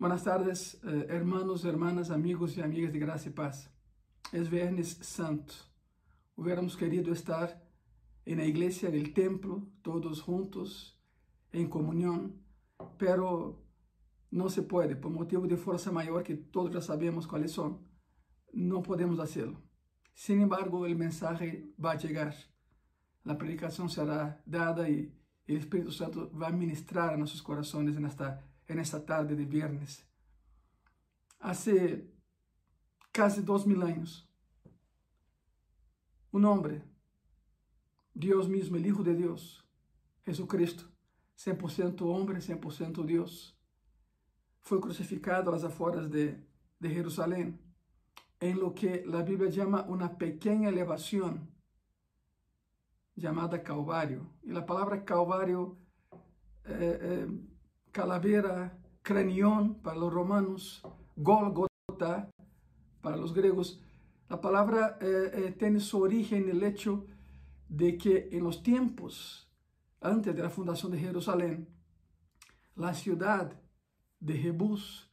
Buenas tardes, eh, hermanos, hermanas, amigos e amigas de graça e paz. É Viernes Santo. Hubiéramos querido estar na igreja del templo, todos juntos, em comunhão, pero não se pode, por motivo de força maior que todos já sabemos quais são, não podemos fazê-lo. Sin embargo, o mensagem vai chegar, a predicação será dada e o Espírito Santo vai ministrar a nossos corações nesta en esta tarde de viernes. Hace casi dos mil años, un hombre, Dios mismo, el Hijo de Dios, Jesucristo, 100% hombre, 100% Dios, fue crucificado a las afueras de, de Jerusalén, en lo que la Biblia llama una pequeña elevación llamada Calvario. Y la palabra Calvario eh, eh, calavera, cranión para los romanos, Golgota para los griegos. La palabra eh, eh, tiene su origen en el hecho de que en los tiempos antes de la fundación de Jerusalén, la ciudad de Jebús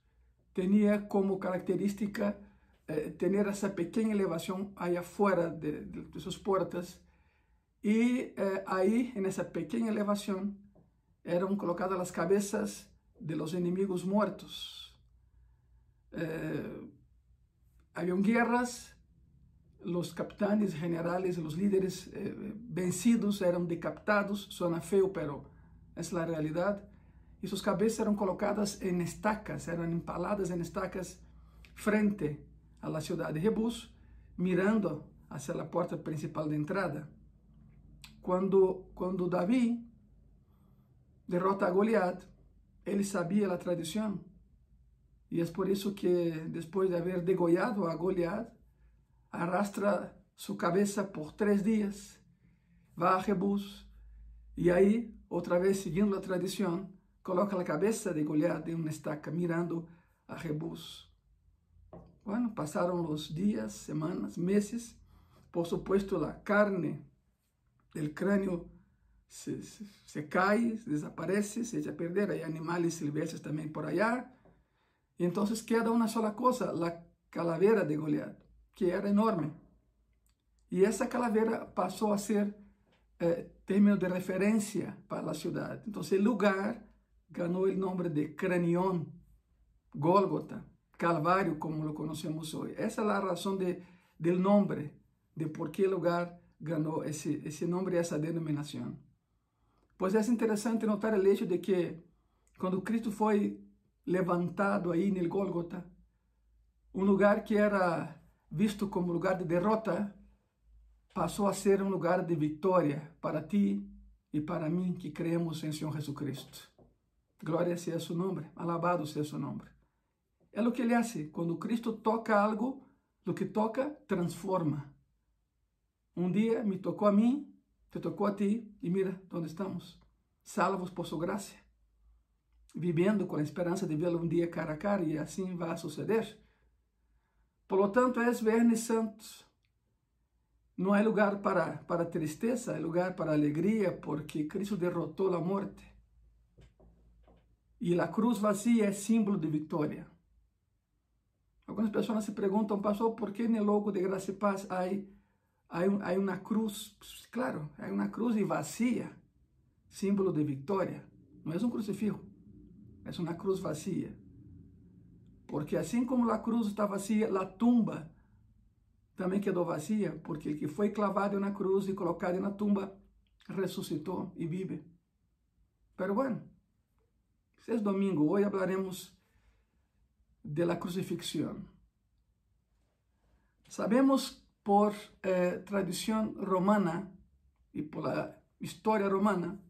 tenía como característica eh, tener esa pequeña elevación allá afuera de, de sus puertas y ahí en esa pequeña elevación eram colocadas as cabeças de los enemigos muertos. Eh, habían guerras, los capitanes generales, los líderes eh, vencidos eram decapitados, suena feo, pero es la realidad, e suas cabeças eram colocadas em estacas, eram empaladas em estacas frente a la ciudad de Jebus, mirando hacia la porta principal de entrada. Quando, quando Davi derrota a Goliat, ele sabia a tradição. E é por isso que, depois de haver degollado a Goliat, arrastra sua cabeça por três dias, vai a Jebus, e aí, outra vez seguindo a tradição, coloca a cabeça de Goliat em uma estaca, mirando a Jebus. Bueno, passaram os dias, semanas, meses, por supuesto, a carne del crânio se, cae, desaparece, se echa a perder. Hay animales silvestres también por allá. Y entonces queda una sola cosa, la calavera de Goliat, que era enorme. Y esa calavera pasó a ser eh, término de referencia para la ciudad. Entonces el lugar ganó el nombre de Cranión, Gólgota, Calvario, como lo conocemos hoy. Esa es la razón de, del nombre, de por qué el lugar ganó ese, ese nombre esa denominación. Pois é interessante notar o hecho de que quando Cristo foi levantado aí no Gólgota, um lugar que era visto como lugar de derrota, passou a ser um lugar de vitória para ti e para mim que creemos em Senhor Jesucristo. Glória seja seu nome, alabado seja seu nome. É o que ele faz, quando Cristo toca algo, o que toca transforma. Um dia me tocou a mim te tocou a ti e mira onde estamos, salvos por sua graça, vivendo com a esperança de vê-lo um dia cara a cara e assim vai suceder. Por lo tanto, é Viernes Santo. Não há lugar para, para tristeza, há lugar para alegria, porque Cristo derrotou a morte. E a cruz vazia é símbolo de vitória. Algumas pessoas se perguntam, pastor, por que no logo de graça e paz há hay, un, hay una cruz, claro, hay una cruz y vacía, símbolo de victoria. No es un crucifijo, es una cruz vacía. Porque assim como a cruz está vazia, a tumba também quedou vazia, porque o que foi clavado na cruz e colocado na tumba ressuscitou e vive. Pero bueno, esse é domingo, hoje hablaremos de la crucifixión. Sabemos por eh, tradição romana e por la história romana,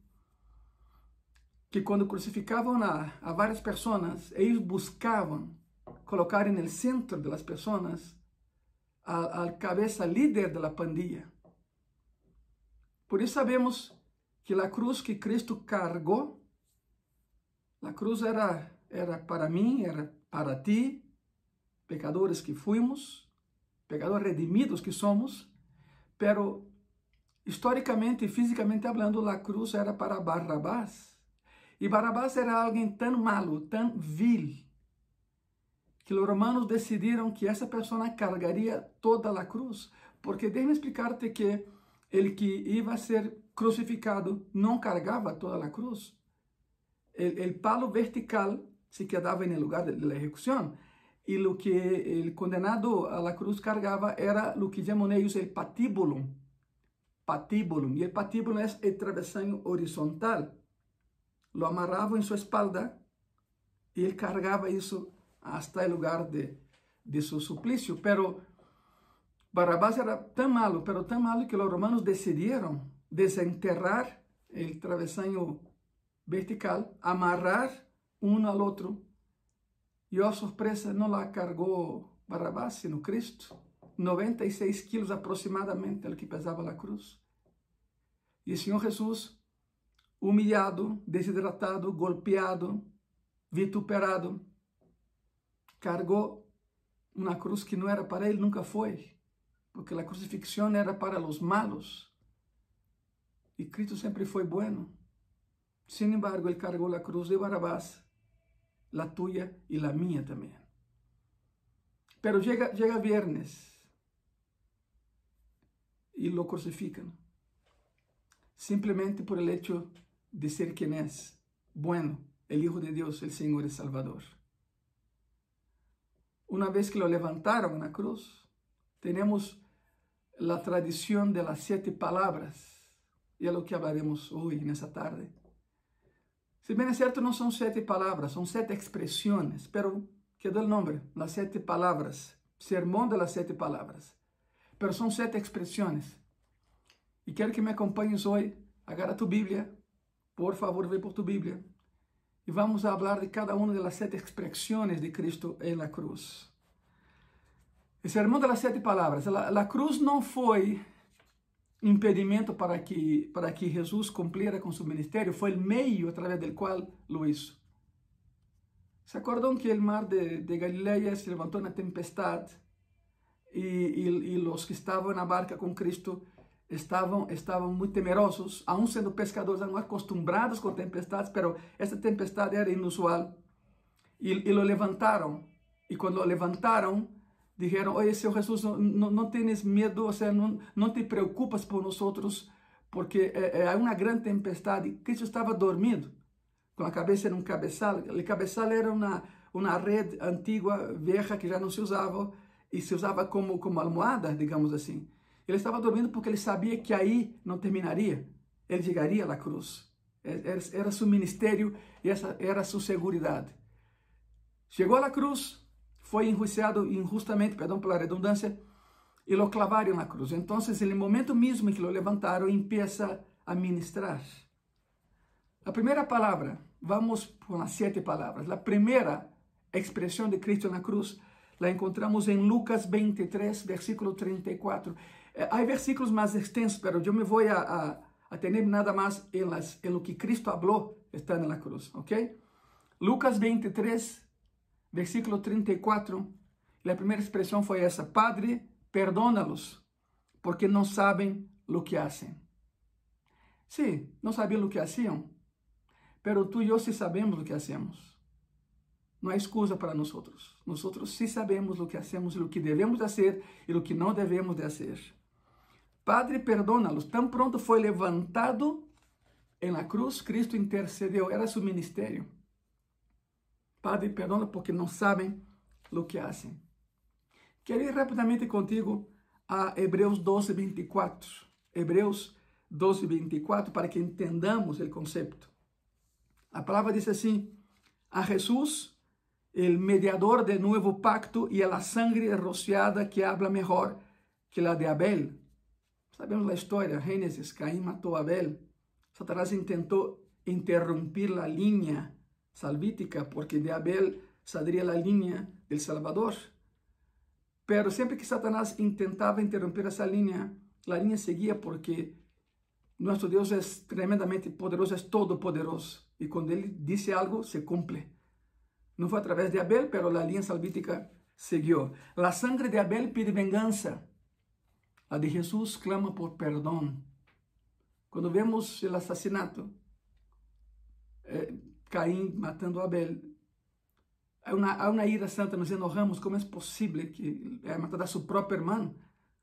que quando crucificavam a, a várias pessoas, eles buscavam colocar no centro das pessoas a, a cabeça líder da pandilla. Por isso sabemos que a cruz que Cristo cargou, a cruz era, era para mim, era para ti, pecadores que fuimos, pecadores redimidos que somos, pero historicamente e fisicamente hablando, a cruz era para Barrabás. E Barrabás era alguém tão malo, tão vil, que os romanos decidiram que essa pessoa carregaria toda a cruz. Porque deixa explicarte que ele que ia ser crucificado não carregava toda a cruz. O palo vertical se quedava no lugar da execução. E o que o condenado a la cruz cargava era o que chamam eles o patíbulo. Patíbulo. E o patíbulo é o travesaño horizontal. Lo amarravam em sua espalda e ele carregava isso hasta o lugar de, de seu suplício. Pero Barrabás era tão malo, pero tão malo que os romanos decidiram desenterrar o travesaño vertical, amarrar um ao outro. E, a surpresa, não la cargou Barrabás, sino Cristo. 96 quilos aproximadamente, o que pesava a cruz. E o Senhor Jesus, humilhado, desidratado, golpeado, vituperado, cargou uma cruz que não era para ele, nunca foi, porque a crucifixião era para os malos. E Cristo sempre foi bueno. Sin embargo, ele cargou a cruz de Barabás, a tuya e a minha também. Pero chega, chega viernes e lo crucifican, simplesmente por el hecho de ser quien es, bueno, el Hijo de Dios, el Señor y Salvador. Una vez que lo levantaron en la cruz, tenemos la tradición de las siete palabras, y es lo que hablaremos hoy, en esta tarde. Si bien es cierto, no son siete palabras, son siete expresiones, pero quedó el nombre, las siete palabras, sermón de las siete palabras. Pero son siete expresiones. Y quiero que me acompañes hoy, agarra tu Biblia, por favor, ve por tu Biblia, y vamos a hablar de cada una de las siete expresiones de Cristo en la cruz. El sermón de las siete palabras. La, la cruz no fue impedimento para que, para que Jesus cumpriera com seu ministério, foi o meio através do qual lo hizo. ¿Se acordam que o mar de, de se levantou na tempestade e, e, e os que estavam na barca com Cristo estavam estavam muito temerosos, aún sendo pescadores, não acostumbrados com tempestades, pero essa tempestade era inusual. E, e lo levantaram. E quando lo levantaram, dijeron, oye, Señor Jesús, no, no, tienes miedo, o sea, no te preocupas por nosotros, porque eh, eh, hay una gran tempestad. Y Cristo estaba dormido, con la cabeza en un cabezal. El cabezal era una, una red antigua, vieja, que ya no se usaba, y se usaba como, como almohada, digamos así. Ele estava dormindo porque ele sabia que aí não terminaria. Ele chegaria à cruz. Era, era seu ministério e essa era sua segurança. Chegou à cruz, foi enjuiciado injustamente, perdão pela redundância, e lo clavaram na cruz. Então, no momento mesmo que lo levantaram, empieza a ministrar. A primeira palavra, vamos com as sete palavras. A primeira expressão de Cristo na cruz la encontramos em Lucas 23, versículo 34. Há versículos mais extensos, mas eu me vou a, a, a tener nada mais em, las, em lo que Cristo falou, está na cruz, ok? Lucas 23, versículo 34, a primeira expressão foi essa: Padre, perdónalos, porque não sabem o que fazem. Sim, não sabiam o que faziam, pero tu e eu sí sabemos o que hacemos. Não há excusa para nós. Nós sí sabemos o que hacemos e o que devemos fazer e o que não devemos de fazer. Padre, perdónalos. Tão pronto foi levantado em la cruz, Cristo intercedeu, era seu ministério. Padre, perdona porque não sabem o que fazem. Quero ir rapidamente contigo a Hebreus 12, 24. Hebreus 12, 24, para que entendamos o conceito. A palavra diz assim: A Jesus, o mediador do novo pacto e a la sangre rociada que habla melhor que la de Abel. Sabemos a história, Gênesis, Caim matou Abel. Satanás tentou interromper a linha salvítica, porque de Abel saldría la línea del Salvador. Pero siempre que Satanás intentaba interrumpir esa línea, la línea seguía porque nuestro Dios es tremendamente poderoso, es todopoderoso. Y cuando Él dice algo, se cumple. No fue a través de Abel, pero la línea salvítica siguió. La sangre de Abel pide venganza. La de Jesús clama por perdón. Cuando vemos el asesinato, eh, Caim matando Abel, há uma, há uma ira santa, nos enojamos, como é possível que é matar a seu próprio irmão?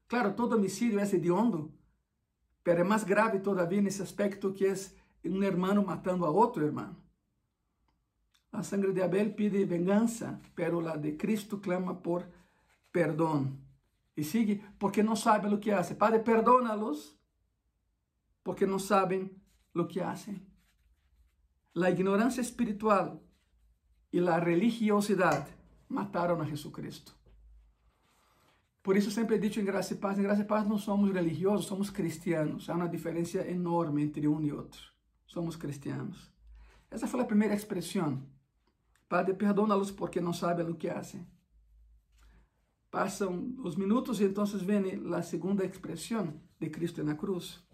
Claro, todo homicídio é hediondo, mas é mais grave todavia nesse aspecto que é um irmão matando a outro irmão. A sangre de Abel pide vingança, pero la de Cristo clama por perdão. E sigue, porque não sabem o que fazem. Padre, perdónalos, porque não sabem o que fazem. A ignorância espiritual e a religiosidade mataram a Jesucristo. Por isso sempre he dicho em Graça e Paz, em Graça e Paz não somos religiosos, somos cristianos. Há uma diferença enorme entre um e outro. Somos cristianos. Essa foi a primeira expressão. Padre, perdona-los porque não sabem o que fazem. Passam os minutos e então vem a segunda expressão de Cristo na cruz.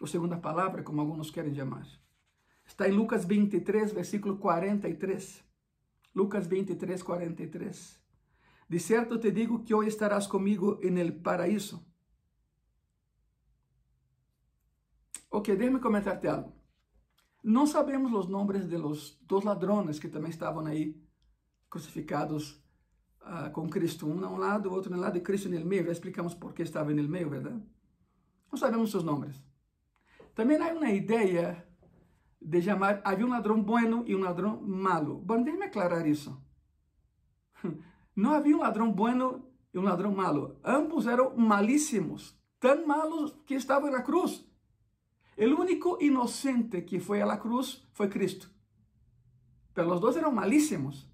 Ou segunda palavra, como alguns querem chamar. Está em Lucas 23, versículo 43. Lucas 23, 43. De certo te digo que hoje estarás comigo en el paraíso. Ok, déjame comentarte algo. Não sabemos os nomes de los dos ladrones que também estavam aí crucificados uh, com Cristo, um a um lado, outro no lado, e Cristo no meio. Já explicamos por que estava no meio, verdade? Não sabemos seus nomes. Também há uma ideia de chamar, havia um ladrão bueno e um ladrão malo. Bom, deixe-me aclarar isso. Não havia um ladrão bueno e um ladrão malo. Ambos eram malíssimos, tão malos que estavam na cruz. O único inocente que foi à cruz foi Cristo. Pero os dois eram malíssimos.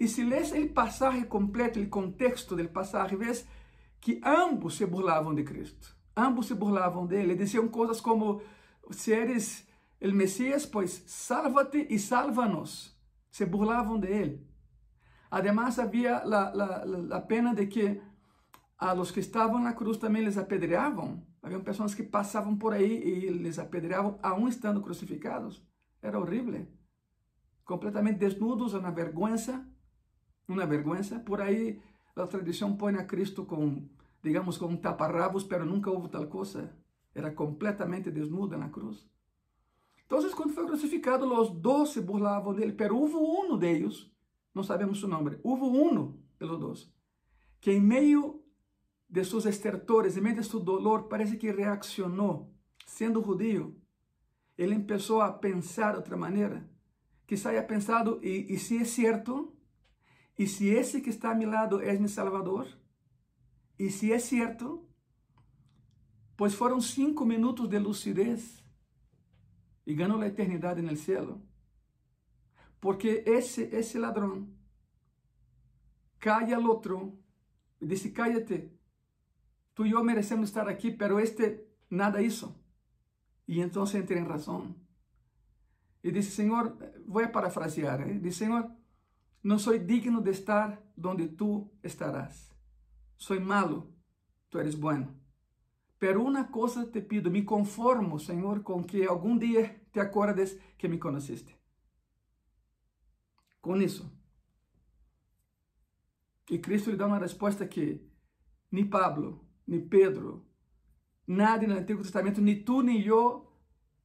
E se lês o passagem completo, o contexto do passagem, vês que ambos se burlavam de Cristo. Ambos se burlavam dele. Diziam coisas como: se eres o Messias, pois salva-te e salva-nos. Se burlavam de ele. Además, havia a pena de que a los que estavam na cruz também les apedreavam. Havia pessoas que passavam por aí e les apedreavam, aún estando crucificados. Era horrível. Completamente desnudos, uma vergüenza, uma vergüenza. Por aí a tradição põe a Cristo com, digamos, com taparrabos, pero nunca houve tal coisa. Era completamente desnudo na cruz. Então, quando foi crucificado, os doze se burlavam dele, pero houve um deles não sabemos seu nome. Houve um de los que em meio de seus estertores, em meio de seu dolor, parece que reaccionou, sendo judío. Ele começou a pensar de outra maneira. Quizá haya pensado, e, e se é certo? E se esse que está a meu lado é meu Salvador? E se é certo? Pois foram cinco minutos de lucidez e ganhou a eternidade no céu. Porque esse, esse ladrão calla al outro e diz: Cállate, tu e eu merecemos estar aqui, pero este nada hizo. E então entra em razão. E diz: Senhor, vou parafrasear, ¿eh? diz: Senhor, não sou digno de estar donde tu estarás. Sou malo, tu eres bueno. Pero uma coisa te pido, me conformo, Senhor, com que algum dia te acordes que me conheciste com isso. E Cristo lhe dá uma resposta que nem Pablo, nem Pedro, nada no Antigo Testamento, nem tu nem eu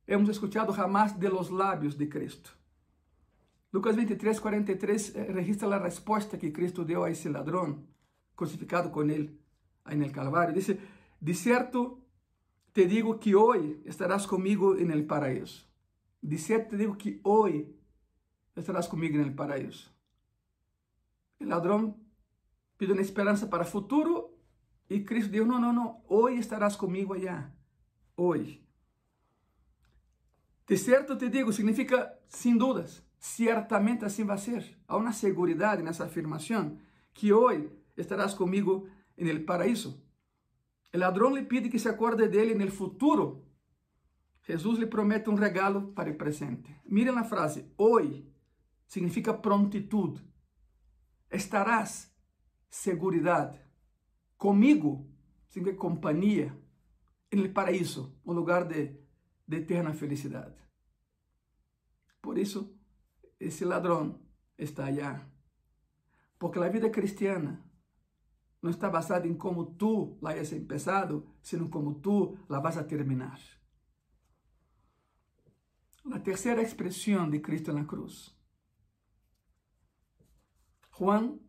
hemos escutado jamás de los lábios de Cristo. Lucas 23, 43 eh, registra a resposta que Cristo deu a esse ladrão crucificado com ele aí no Calvário. Diz: De certo te digo que hoje estarás comigo no paraíso. De certo te digo que hoje estarás comigo no paraíso. O ladrão pediu uma esperança para o futuro e Cristo disse: Não, não, não, hoje estarás comigo allá. Hoje. De certo te digo, significa sem dúvidas, certamente assim vai ser. Há uma segurança nessa afirmação que hoje estarás comigo no paraíso. O ladrão lhe pede que se acorde dele no futuro. Jesus lhe promete um regalo para o presente. Miren a frase, hoje significa prontitude. Estarás, seguridade. Comigo significa companhia. No paraíso, um lugar de, de eterna felicidade. Por isso, esse ladrão está allá. Porque a vida cristiana não está basada em como tu la hayas empezado, sino como tu la vas a terminar. A terceira expressão de Cristo na cruz Juan,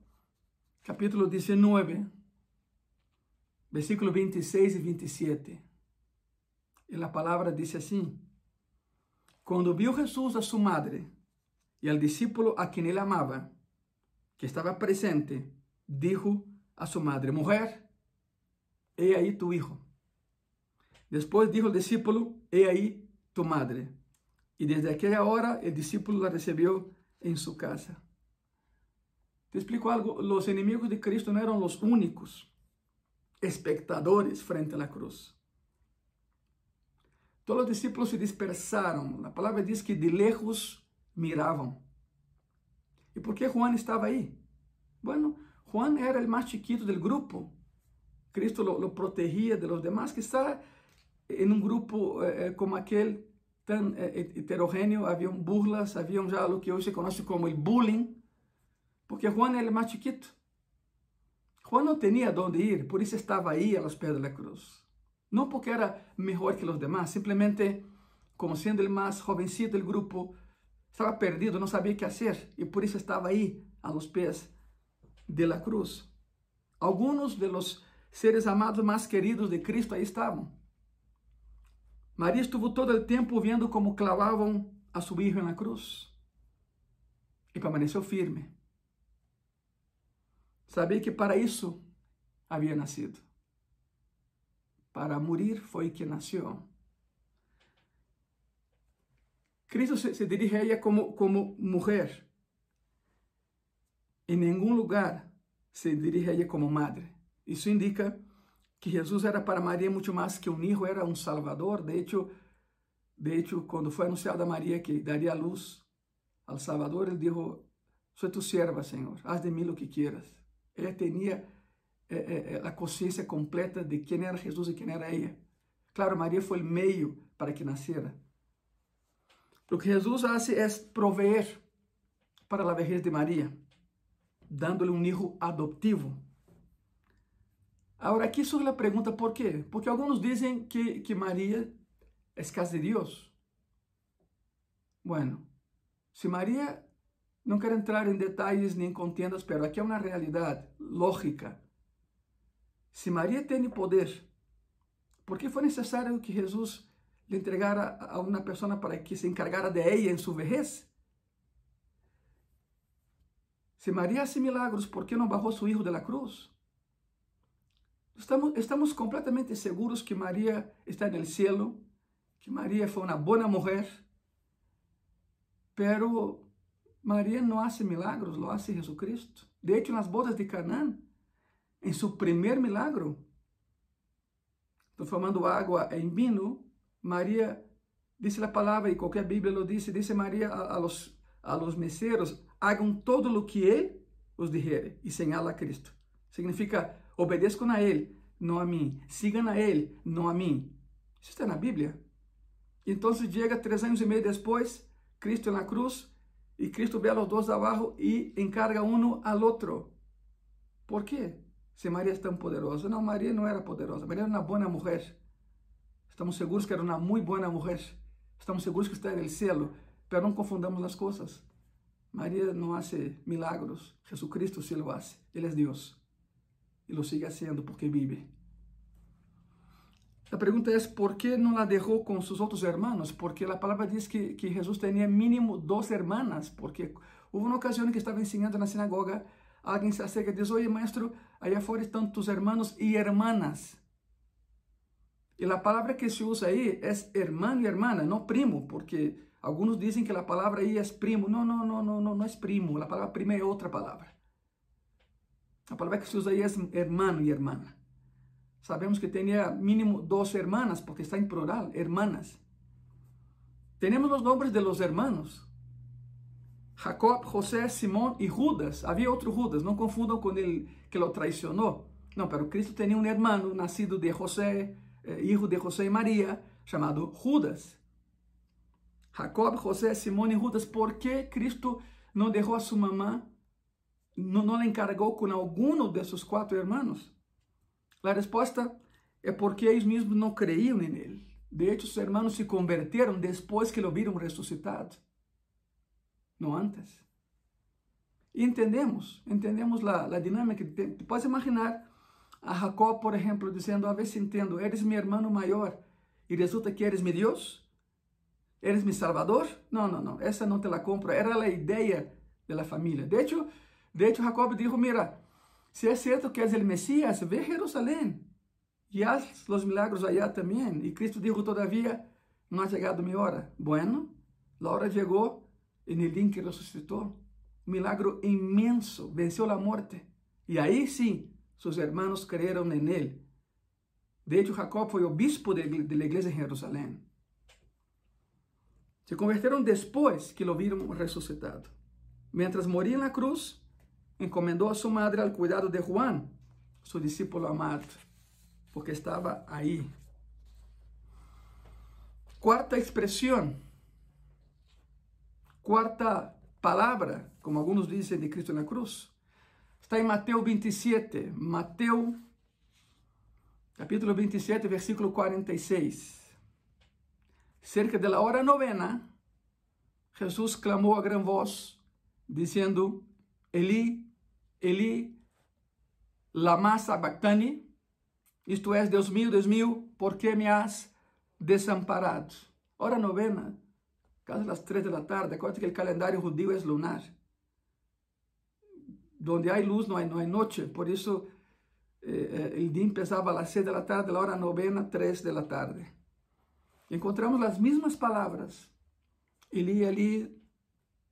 capítulo 19, versículo 26 y 27. Y la palabra dice así, Cuando vio Jesús a su madre y al discípulo a quien él amaba, que estaba presente, dijo a su madre, mujer, he ahí tu hijo. Después dijo el discípulo, he ahí tu madre. Y desde aquella hora el discípulo la recibió en su casa. Te explico algo, los enemigos de Cristo no eran los únicos espectadores frente a la cruz. Todos los discípulos se dispersaron. La palabra dice que de lejos miraban. ¿Y por qué Juan estaba ahí? Bueno, Juan era el más chiquito del grupo. Cristo lo, protegía de los demás, que estaba en un grupo eh, eh como aquel tan eh, heterogéneo, había burlas, había ya lo que hoy se conoce como el bullying, porque Juan era el más chiquito. Juan no tenía dónde ir, por eso estaba ahí a los pies de la cruz. No porque era mejor que los demás, simplemente como siendo el más jovencito del grupo, estaba perdido, no sabía qué hacer y por eso estaba ahí a los pies de la cruz. Algunos de los seres amados más queridos de Cristo ahí estaban. María estuvo todo el tiempo viendo cómo clavaban a su hijo en la cruz y permaneció firme. Sabia que para isso havia nascido. Para morir foi que nasceu. Cristo se, se dirige a ella como, como mujer. Em nenhum lugar se dirige a ella como madre. Isso indica que Jesus era para Maria muito mais que um hijo, era um salvador. De hecho, de hecho quando foi anunciado a Maria que daria luz ao Salvador, ele disse: Sou tu serva, Senhor, haz de mim o que quieras. Ela tinha eh, eh, a consciência completa de quem era Jesus e quem era ela. Claro, Maria foi o meio para que nascera. O que Jesus hace é proveer para a vejez de Maria, dándole um hijo adoptivo. Agora, aqui surge a pergunta: por quê? Porque alguns dizem que, que Maria é casa de Deus. Bueno, se Maria não quero entrar em detalhes nem contendas, pero aqui é uma realidade lógica. Se Maria tem poder, por que foi necessário que Jesus lhe entregara a uma pessoa para que se encargara de ela em sua vejez? Se Maria hace milagros, por que não bajou seu filho da cruz? Estamos, estamos completamente seguros que Maria está no céu, que Maria foi uma boa mulher, pero Maria não hace milagros, lo hace Jesucristo. De hecho, nas bodas de Canaã, em seu primeiro milagro, transformando água em vinho, Maria, diz a palavra, e qualquer Bíblia lo diz, diz Maria a, a, los, a los meseros, hagam todo o que Ele os dijere, e señala a Cristo. Significa, obedeçam a Ele, não a mim. Sigam a Ele, não a mim. Isso está na Bíblia. Então, chega três anos e meio depois, Cristo na cruz, e Cristo vê a los dos abaixo e encarga uno al outro. ¿Por quê? Se Maria é tão poderosa. Não, Maria não era poderosa. Maria era uma boa mulher. Estamos seguros que era uma muito boa mulher. Estamos seguros que está no céu. Mas não confundamos as coisas. Maria não faz milagros. Jesucristo sim lo hace. Ele é Deus. E lo sigue haciendo porque vive. A pergunta é por que não la deixou com seus outros hermanos? Porque a palavra diz que, que Jesus tinha mínimo duas hermanas, porque houve uma ocasião em que estava ensinando na sinagoga, alguém se acerca e diz, oye, maestro, allá fora estão tus hermanos e hermanas. E a palavra que se usa aí é hermano e hermana, não primo, porque alguns dizem que a palavra aí é primo. Não, não, não, não, não, não é primo, a palavra prima é outra palavra. A palavra que se usa aí é hermano e hermana. Sabemos que tenía mínimo dos hermanas, porque está en plural, hermanas. Tenemos los nombres de los hermanos. Jacob, José, Simón y Judas. Había otro Judas, no confundan con el que lo traicionó. No, pero Cristo tenía un hermano nacido de José, eh, hijo de José y María, llamado Judas. Jacob, José, Simón y Judas. ¿Por qué Cristo no dejó a su mamá, no, no le encargó con alguno de sus cuatro hermanos? A resposta é porque eles mesmos não creiam nele. De hecho, seus irmãos se converteram depois que lo viram ressuscitado, não antes. Entendemos, entendemos a, a dinâmica. Te, podes imaginar a Jacob, por exemplo, dizendo, a vez entendo, eres mi hermano maior e resulta que eres mi Deus? ¿Eres mi salvador? Não, não, não, essa não te la compro. Era a ideia da família. De hecho, de hecho, Jacob dijo, mira, se é certo que és o Messias, ve a e haz os milagros allá também. E Cristo dijo todavia, não ha chegado mi hora. Bueno, a hora chegou e no dia que ressuscitou. Um milagro imenso, venceu a morte. E aí sim, seus irmãos creram nele. De hecho, Jacob foi obispo da igreja em Jerusalém. Se converteram depois que lo viram ressuscitado. Mientras moria na cruz, encomendou a sua madre ao cuidado de Juan, seu discípulo amado, porque estava aí. Quarta expressão, quarta palavra, como alguns dizem de Cristo na cruz, está em Mateus 27, Mateus capítulo 27, versículo 46. Cerca da hora novena, Jesus clamou a grande voz, dizendo: Eli, Eli, lama sabachthani, isto é, Deus meu, Deus meu, por que me has desamparado? Hora novena, quase às três da tarde, acuérdate que o calendário judío é lunar. Donde há luz não há, não há noite, por isso eh, eh, o dia começava às seis da tarde, a hora novena, três da tarde. Encontramos as mesmas palavras. Eli, Eli,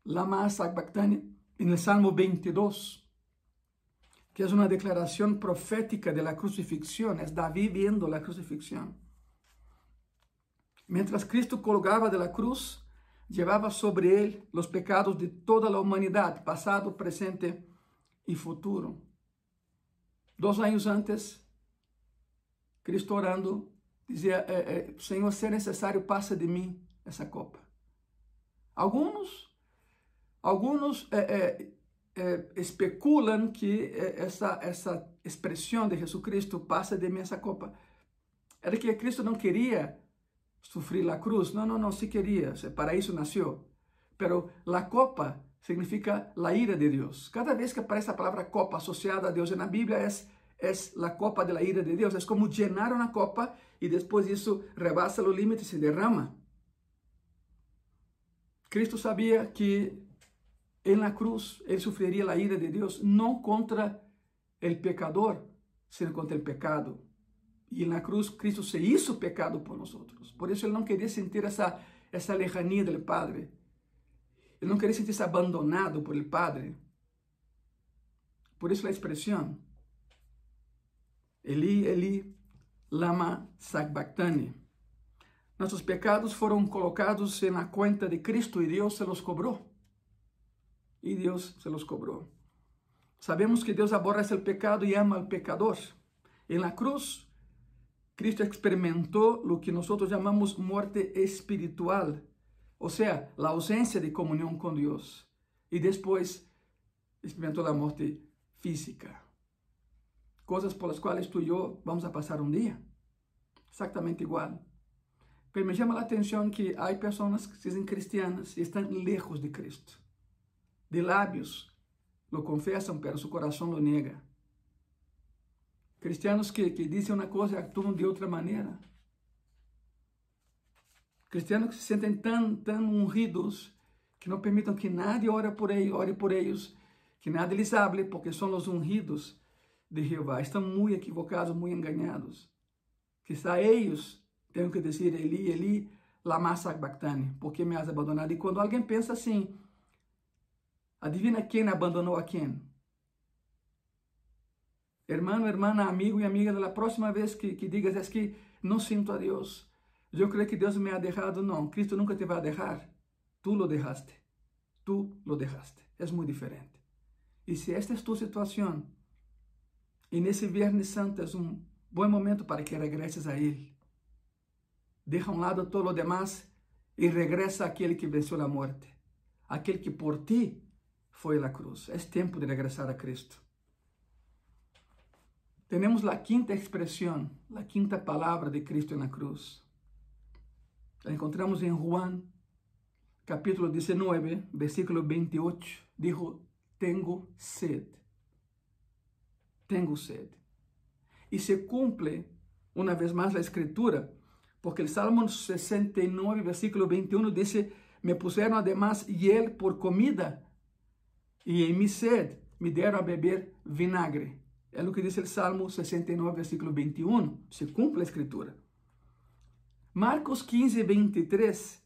lama sabachthani, en el Salmo 22, que es una declaración profética de la crucifixión, es David viendo la crucifixión. Mientras Cristo colgaba de la cruz, llevaba sobre él los pecados de toda la humanidad, pasado, presente y futuro. Dos años antes, Cristo orando, dizia: eh, eh, Senhor, se é necessário, passa de mim essa copa. Alguns Alguns é, é, especulam que essa, essa expressão de Jesus Cristo passa de mim essa copa. Era que Cristo não queria sofrer a cruz. Não, não, não, se queria. Para isso nasceu. Pero a copa significa a ira de Deus. Cada vez que aparece a palavra copa associada a Deus na Bíblia, é, é a copa da ira de Deus. É como llenar uma copa e depois isso rebasa o limite e se derrama. Cristo sabia que en la cruz él sufriría la ira de Dios, no contra el pecador, sino contra el pecado. Y en la cruz Cristo se hizo pecado por nosotros. Por eso él no quería sentir esa, esa lejanía del Padre. Él no quería sentirse abandonado por el Padre. Por eso la expresión, Eli, Eli, lama sabachthani. Nossos pecados foram colocados na conta de Cristo e Deus se los cobrou e Deus se los cobrou. Sabemos que Deus aborrece o pecado e ama al pecador. En la cruz, Cristo experimentou o que nós chamamos morte espiritual, ou seja, a ausência de comunhão com Deus. E depois experimentou a morte física. Coisas por as quais tu e eu vamos a passar um dia. Exatamente igual. Mas me chama a atenção que há pessoas que se dizem cristianas e estão lejos de Cristo. De lábios lo confessam, pero seu coração lo nega. Cristianos que, que dizem uma coisa e actuam de outra maneira. Cristianos que se sentem tão, tão ungidos que não permitam que nadie ore por eles, ore por eles, que nada lhes hable, porque são os ungidos de Jeová. Estão muito equivocados, muito enganados. Quizá eles tenham que dizer, Eli, Eli, lama sabachthani, porque me has abandonado. E quando alguém pensa assim, Adivina quem abandonou a quem? Hermano, hermana, amigo e amiga, da próxima vez que, que digas é que não sinto a Deus, eu creio que Deus me ha deixado, não, Cristo nunca te vai deixar, tu lo deixaste, tu lo deixaste, é muito diferente. E se esta é tua situação, e nesse Viernes Santo é um bom momento para que regresses a Ele. Deixa a um lado todo o demás e regressa àquele que venceu a morte, aquele que por ti foi a cruz. É tempo de regressar a Cristo. Temos a quinta expressão, a quinta palavra de Cristo na cruz. La encontramos em Juan, capítulo 19, versículo 28. Dijo, tengo sed. Tengo sed. Y se cumple una vez más la escritura, porque el Salmo 69, versículo 21 dice, me pusieron además hiel por comida y en mi sed me dieron a beber vinagre. É o que diz o Salmo 69, versículo 21. Se cumpre a escritura. Marcos 15, 23,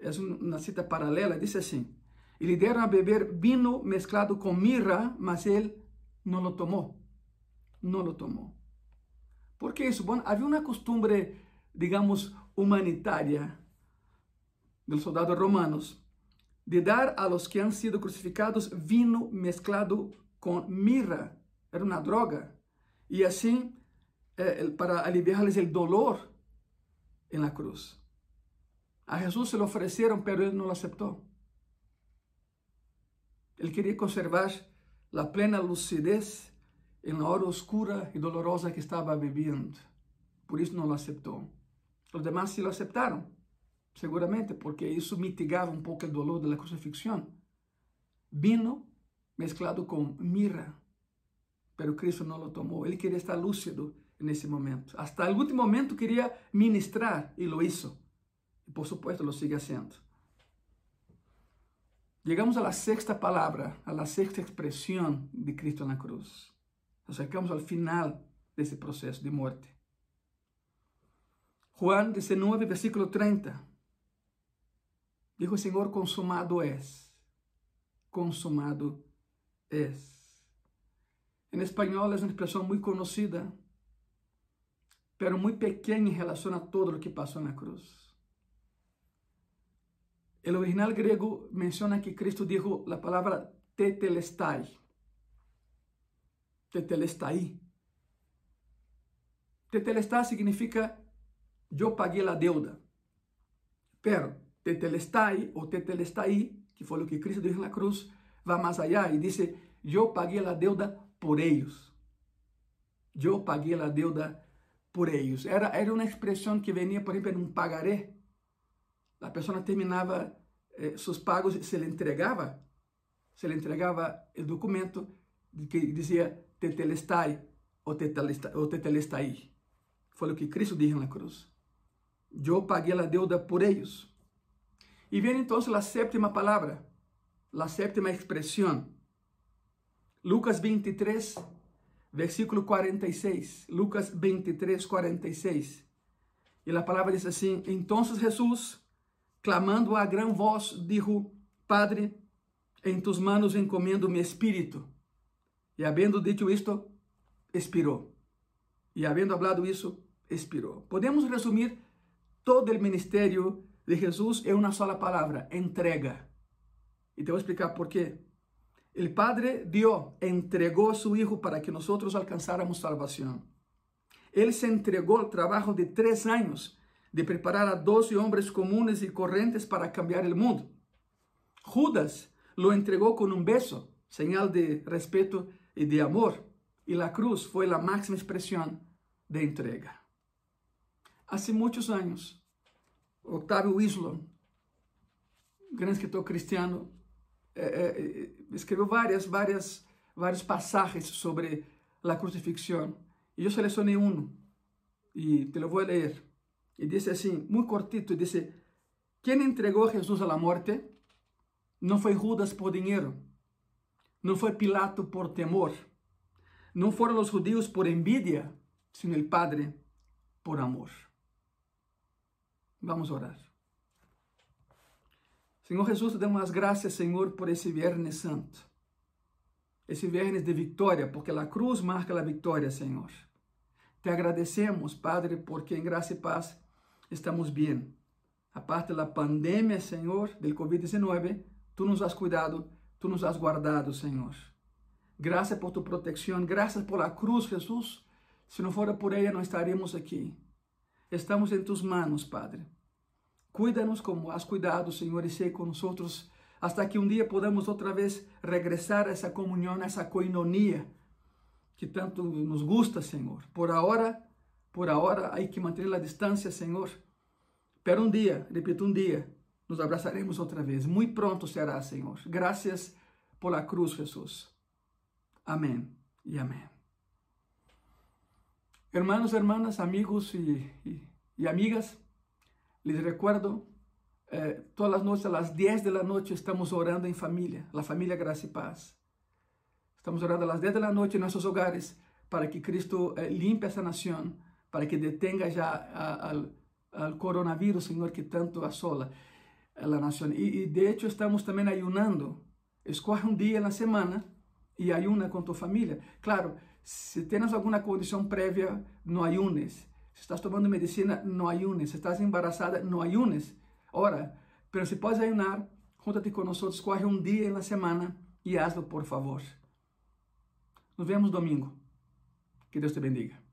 é uma cita paralela, diz assim: E lhe deram a beber vinho mesclado com mirra, mas ele não lo tomou. Não lo tomou. Por que isso? Bom, havia uma costumbre, digamos, humanitária dos soldados romanos de dar a los que han sido crucificados vinho mesclado com mirra era uma droga. E assim, eh, para aliviar-lhes o dolor na cruz. A Jesus se lo ofereceram, pero ele não lo aceitou. Ele queria conservar a plena lucidez na hora oscura e dolorosa que estava vivendo. Por isso não lo aceitou. Os demais se lo aceitaram, seguramente, porque isso mitigava um pouco o dolor da crucifixão. Vino mesclado com mirra pero Cristo não lo tomou. Ele queria estar lúcido nesse momento. Hasta o último momento queria ministrar e lo hizo. E por supuesto lo sigue haciendo. Llegamos a la sexta palavra, a la sexta expressão de Cristo na cruz. Nos acercamos ao final desse processo de morte. Juan 19, versículo 30. Dijo o Senhor, consumado es. Consumado es. Em espanhol é uma expressão muito conhecida, pero muito pequena em relação a todo o que passou na cruz. O original grego menciona que Cristo dijo a palavra tetelestai. Tetelestai. Tetelestai significa eu paguei a deuda. Pero tetelestai ou tetelestai, que foi o que Cristo disse na cruz, vai mais allá e disse: Eu paguei a deuda por ellos. Eu paguei a deuda por ellos. Era, era uma expressão que venia, por exemplo, em um pagaré. A pessoa terminava eh, seus pagos, se lhe entregava, se lhe entregava o documento que dizia tetelestai ou tetelestai, ou tetelestai. Foi o que Cristo disse na cruz. Eu paguei a deuda por ellos. E vem então a sétima palavra, a sétima expressão. Lucas 23, versículo 46. Lucas 23, 46. E a palavra diz assim: Então Jesus, clamando a gran voz, dijo: Padre, em tus manos encomendo mi espírito. E havendo dito isto, expirou. E havendo hablado isso, expirou. Podemos resumir todo o ministério de Jesus em uma sola palavra: entrega. E te vou explicar por quê. El Padre dio, entregó a su Hijo para que nosotros alcanzáramos salvación. Él se entregó al trabajo de tres años de preparar a doce hombres comunes y corrientes para cambiar el mundo. Judas lo entregó con un beso, señal de respeto y de amor, y la cruz fue la máxima expresión de entrega. Hace muchos años, Octavio Wislon, gran escritor cristiano, é, é, escreveu várias, várias, várias passagens sobre a crucifixão. E eu selecionei um e te lo vou ler. E diz assim, muito cortito, diz: Quem entregou Jesus à morte não foi Judas por dinheiro, não foi Pilato por temor, não foram os judeus por envidia, sino o Padre por amor. Vamos orar. Senhor Jesus, te damos as graças, Senhor, por esse Viernes Santo. Esse Viernes de vitória, porque a cruz marca a vitória, Senhor. Te agradecemos, Padre, porque em graça e paz estamos bem. Aparte da pandemia, Senhor, do Covid-19, Tu nos has cuidado, Tu nos has guardado, Senhor. Graças por Tu proteção, graças por la cruz, Jesus. Se não fora por ela, não estaríamos aqui. Estamos em Tus manos, Padre. Cuídanos como has cuidado, Senhor, e sei conosco, hasta que um dia podamos outra vez regressar a essa comunhão, a essa coinonia que tanto nos gusta, Senhor. Por agora, por agora, há que manter a distância, Senhor. Pero um dia, repito, um dia, nos abraçaremos outra vez. Muito pronto será, Senhor. Graças por la cruz, Jesús. Amén y amén. Hermanos, hermanas, amigos y, y, y amigas, les recuerdo, eh, todas las noches a las 10 de la estamos orando en familia, la familia Gracia y Paz. Estamos orando a las 10 de la noche en hogares para que Cristo eh, esa nación, para que detenga ya al, al, coronavirus, Señor, que tanto asola la nación. Y, y, de hecho estamos también ayunando. Escoge un día en la semana y ayuna con tu familia. Claro, se tienes alguma condição prévia, não ayunes. Se estás tomando medicina, não ayunes. Se estás embarazada, não ayunes. Ora, pero se puedes ayunar, júntate con nosotros, corre um dia na semana e hazlo, por favor. Nos vemos domingo. Que Deus te bendiga.